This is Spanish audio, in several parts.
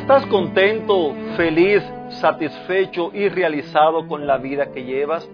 ¿Estás contento, feliz, satisfecho y realizado con la vida que llevas?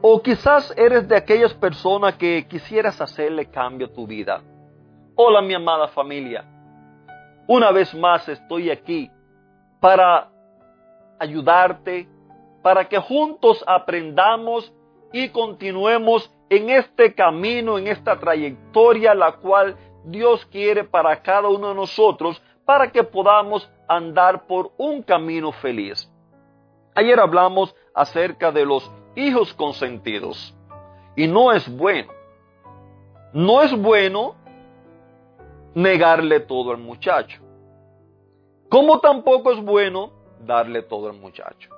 O quizás eres de aquellas personas que quisieras hacerle cambio a tu vida. Hola mi amada familia. Una vez más estoy aquí para ayudarte, para que juntos aprendamos y continuemos en este camino, en esta trayectoria la cual Dios quiere para cada uno de nosotros para que podamos andar por un camino feliz. Ayer hablamos acerca de los hijos consentidos y no es bueno. No es bueno negarle todo al muchacho. Como tampoco es bueno darle todo al muchacho.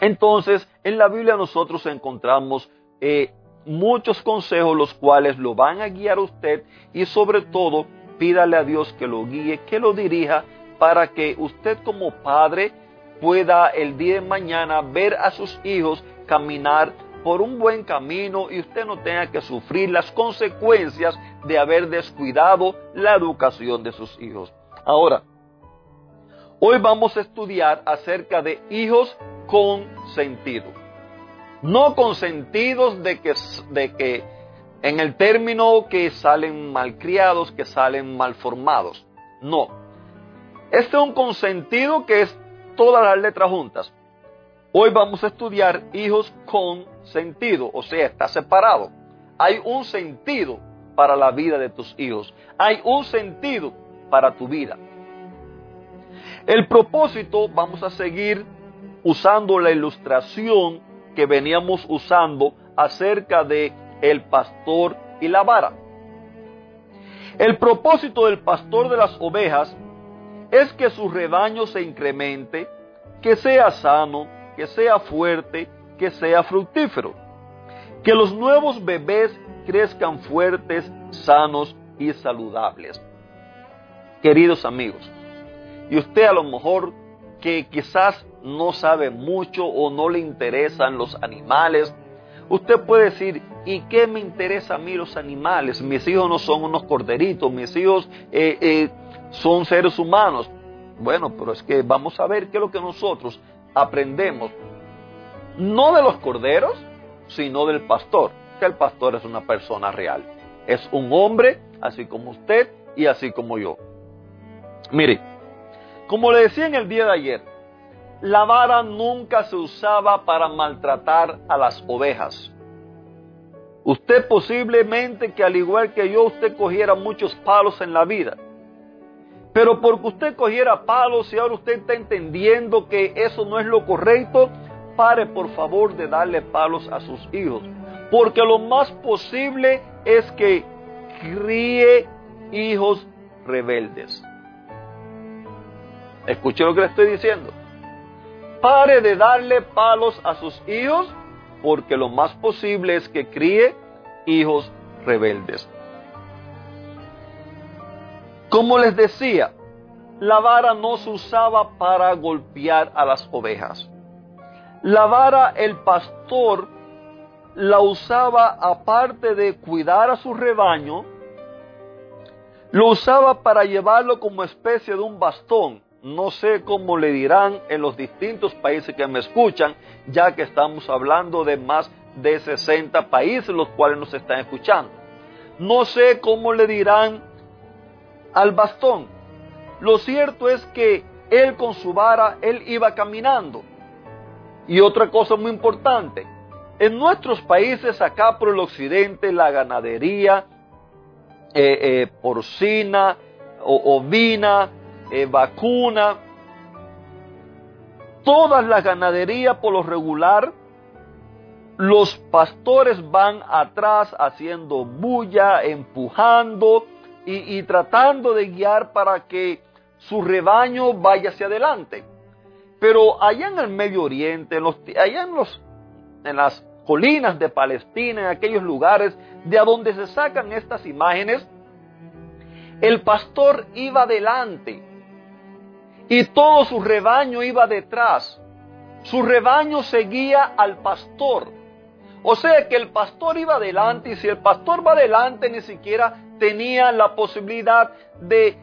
Entonces, en la Biblia nosotros encontramos eh, muchos consejos los cuales lo van a guiar a usted y sobre todo pídale a Dios que lo guíe, que lo dirija, para que usted como padre pueda el día de mañana ver a sus hijos caminar por un buen camino y usted no tenga que sufrir las consecuencias de haber descuidado la educación de sus hijos. Ahora, hoy vamos a estudiar acerca de hijos con sentido. No consentidos de que, de que en el término que salen malcriados, que salen malformados. No. Este es un consentido que es todas las letras juntas. Hoy vamos a estudiar hijos con sentido, o sea, está separado. Hay un sentido para la vida de tus hijos. Hay un sentido para tu vida. El propósito, vamos a seguir usando la ilustración que veníamos usando acerca de el pastor y la vara. El propósito del pastor de las ovejas es que su rebaño se incremente, que sea sano, que sea fuerte, que sea fructífero. Que los nuevos bebés crezcan fuertes, sanos y saludables. Queridos amigos, y usted a lo mejor que quizás no sabe mucho o no le interesan los animales, usted puede decir, ¿Y qué me interesa a mí los animales? Mis hijos no son unos corderitos, mis hijos eh, eh, son seres humanos. Bueno, pero es que vamos a ver qué es lo que nosotros aprendemos, no de los corderos, sino del pastor, que el pastor es una persona real. Es un hombre, así como usted y así como yo. Mire, como le decía en el día de ayer, la vara nunca se usaba para maltratar a las ovejas. Usted posiblemente que al igual que yo, usted cogiera muchos palos en la vida. Pero porque usted cogiera palos y ahora usted está entendiendo que eso no es lo correcto, pare por favor de darle palos a sus hijos. Porque lo más posible es que críe hijos rebeldes. ¿Escuché lo que le estoy diciendo? Pare de darle palos a sus hijos porque lo más posible es que críe hijos rebeldes. Como les decía, la vara no se usaba para golpear a las ovejas. La vara el pastor la usaba aparte de cuidar a su rebaño, lo usaba para llevarlo como especie de un bastón no sé cómo le dirán en los distintos países que me escuchan, ya que estamos hablando de más de 60 países los cuales nos están escuchando. No sé cómo le dirán al bastón. Lo cierto es que él con su vara, él iba caminando. Y otra cosa muy importante, en nuestros países acá por el occidente, la ganadería eh, eh, porcina, o, ovina, eh, vacuna, todas las ganaderías por lo regular, los pastores van atrás haciendo bulla, empujando, y, tratando de guiar para que su rebaño vaya hacia adelante. Pero allá en el Medio Oriente, allá en, los, en las colinas de Palestina, en aquellos lugares de donde se sacan estas imágenes, el pastor iba adelante y todo su rebaño iba detrás. Su rebaño seguía al pastor. O sea que el pastor iba adelante y si el pastor va adelante ni siquiera tenía la posibilidad de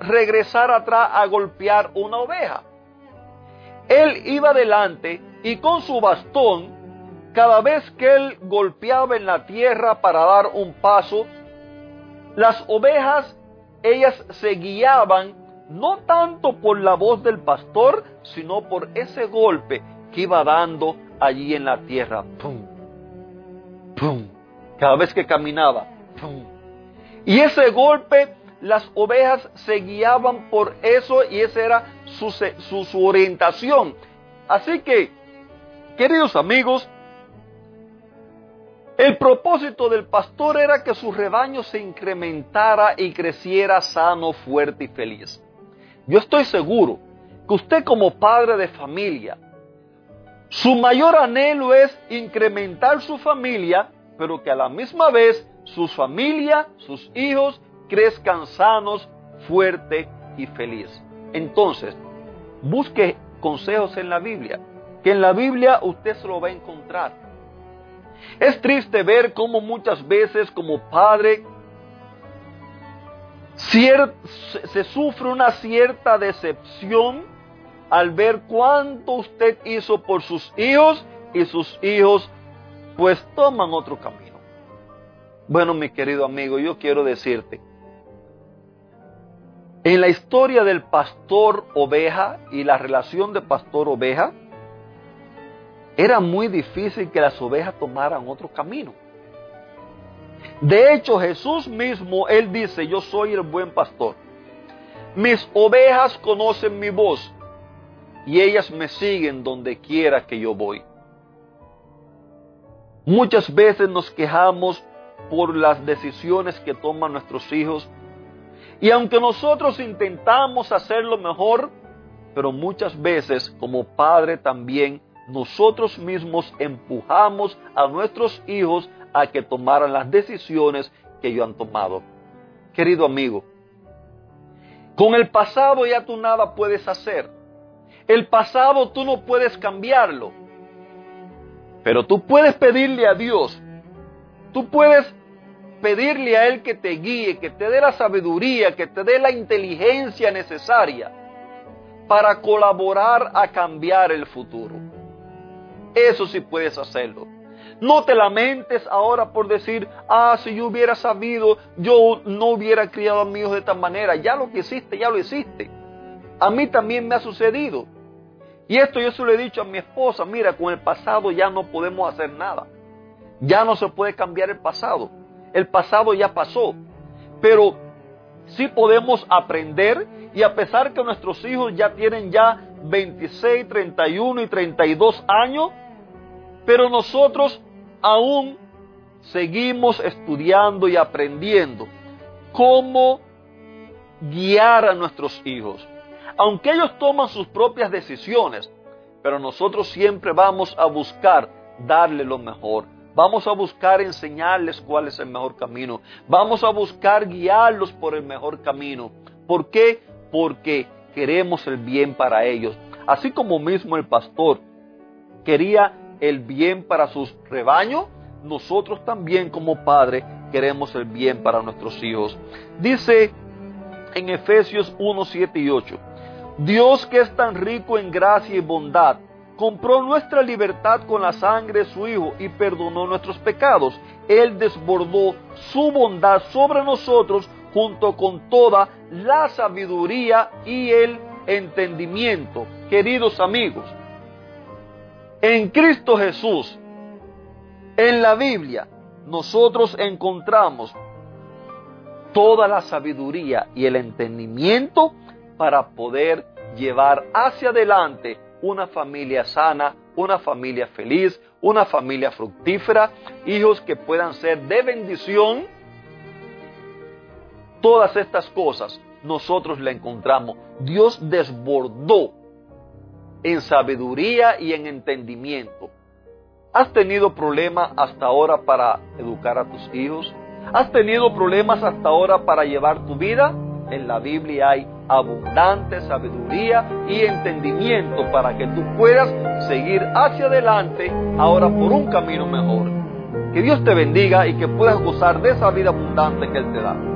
regresar atrás a golpear una oveja. Él iba adelante y con su bastón, cada vez que él golpeaba en la tierra para dar un paso, las ovejas, ellas se guiaban no tanto por la voz del pastor, sino por ese golpe que iba dando allí en la tierra. ¡Pum! ¡Pum! Cada vez que caminaba. ¡Pum! Y ese golpe, las ovejas se guiaban por eso y esa era su, su, orientación. Así que, queridos amigos, el propósito del pastor era que su rebaño se incrementara y creciera sano, fuerte y feliz. Yo estoy seguro que usted como padre de familia, su mayor anhelo es incrementar su familia, pero que a la misma vez su familia, sus hijos, crezcan sanos, fuerte y feliz. Entonces, busque consejos en la Biblia, que en la Biblia usted se lo va a encontrar. Es triste ver cómo muchas veces como padre se sufre una cierta decepción al ver cuánto usted hizo por sus hijos y sus hijos pues toman otro camino. Bueno, mi querido amigo, yo quiero decirte, en la historia del pastor oveja y la relación de pastor oveja, era muy difícil que las ovejas tomaran otro camino. De hecho, Jesús mismo, Él dice, yo soy el buen pastor. Mis ovejas conocen mi voz y ellas me siguen donde quiera que yo voy. Muchas veces nos quejamos por las decisiones que toman nuestros hijos y aunque nosotros intentamos hacerlo mejor, pero muchas veces como padre también nosotros mismos empujamos a nuestros hijos a que tomaran las decisiones que ellos han tomado. Querido amigo, con el pasado ya tú nada puedes hacer. El pasado tú no puedes cambiarlo. Pero tú puedes pedirle a Dios. Tú puedes pedirle a Él que te guíe, que te dé la sabiduría, que te dé la inteligencia necesaria para colaborar a cambiar el futuro. Eso sí puedes hacerlo. No te lamentes ahora por decir, ah, si yo hubiera sabido, yo no hubiera criado a mi hijo de esta manera. Ya lo que hiciste, ya lo hiciste. A mí también me ha sucedido. Y esto yo se lo he dicho a mi esposa, mira, con el pasado ya no podemos hacer nada. Ya no se puede cambiar el pasado. El pasado ya pasó. Pero sí podemos aprender y a pesar que nuestros hijos ya tienen ya 26, 31 y 32 años, pero nosotros aún seguimos estudiando y aprendiendo cómo guiar a nuestros hijos. Aunque ellos toman sus propias decisiones, pero nosotros siempre vamos a buscar darle lo mejor. Vamos a buscar enseñarles cuál es el mejor camino. Vamos a buscar guiarlos por el mejor camino. ¿Por qué? Porque queremos el bien para ellos. Así como mismo el pastor quería el bien para sus rebaños, nosotros también como padres queremos el bien para nuestros hijos. Dice en Efesios 1, 7 y 8, Dios que es tan rico en gracia y bondad, compró nuestra libertad con la sangre de su Hijo y perdonó nuestros pecados. Él desbordó su bondad sobre nosotros junto con toda la sabiduría y el entendimiento. Queridos amigos, en Cristo Jesús, en la Biblia, nosotros encontramos toda la sabiduría y el entendimiento para poder llevar hacia adelante una familia sana, una familia feliz, una familia fructífera, hijos que puedan ser de bendición todas estas cosas nosotros la encontramos. Dios desbordó en sabiduría y en entendimiento. ¿Has tenido problemas hasta ahora para educar a tus hijos? ¿Has tenido problemas hasta ahora para llevar tu vida? En la Biblia hay abundante sabiduría y entendimiento para que tú puedas seguir hacia adelante ahora por un camino mejor. Que Dios te bendiga y que puedas gozar de esa vida abundante que Él te da.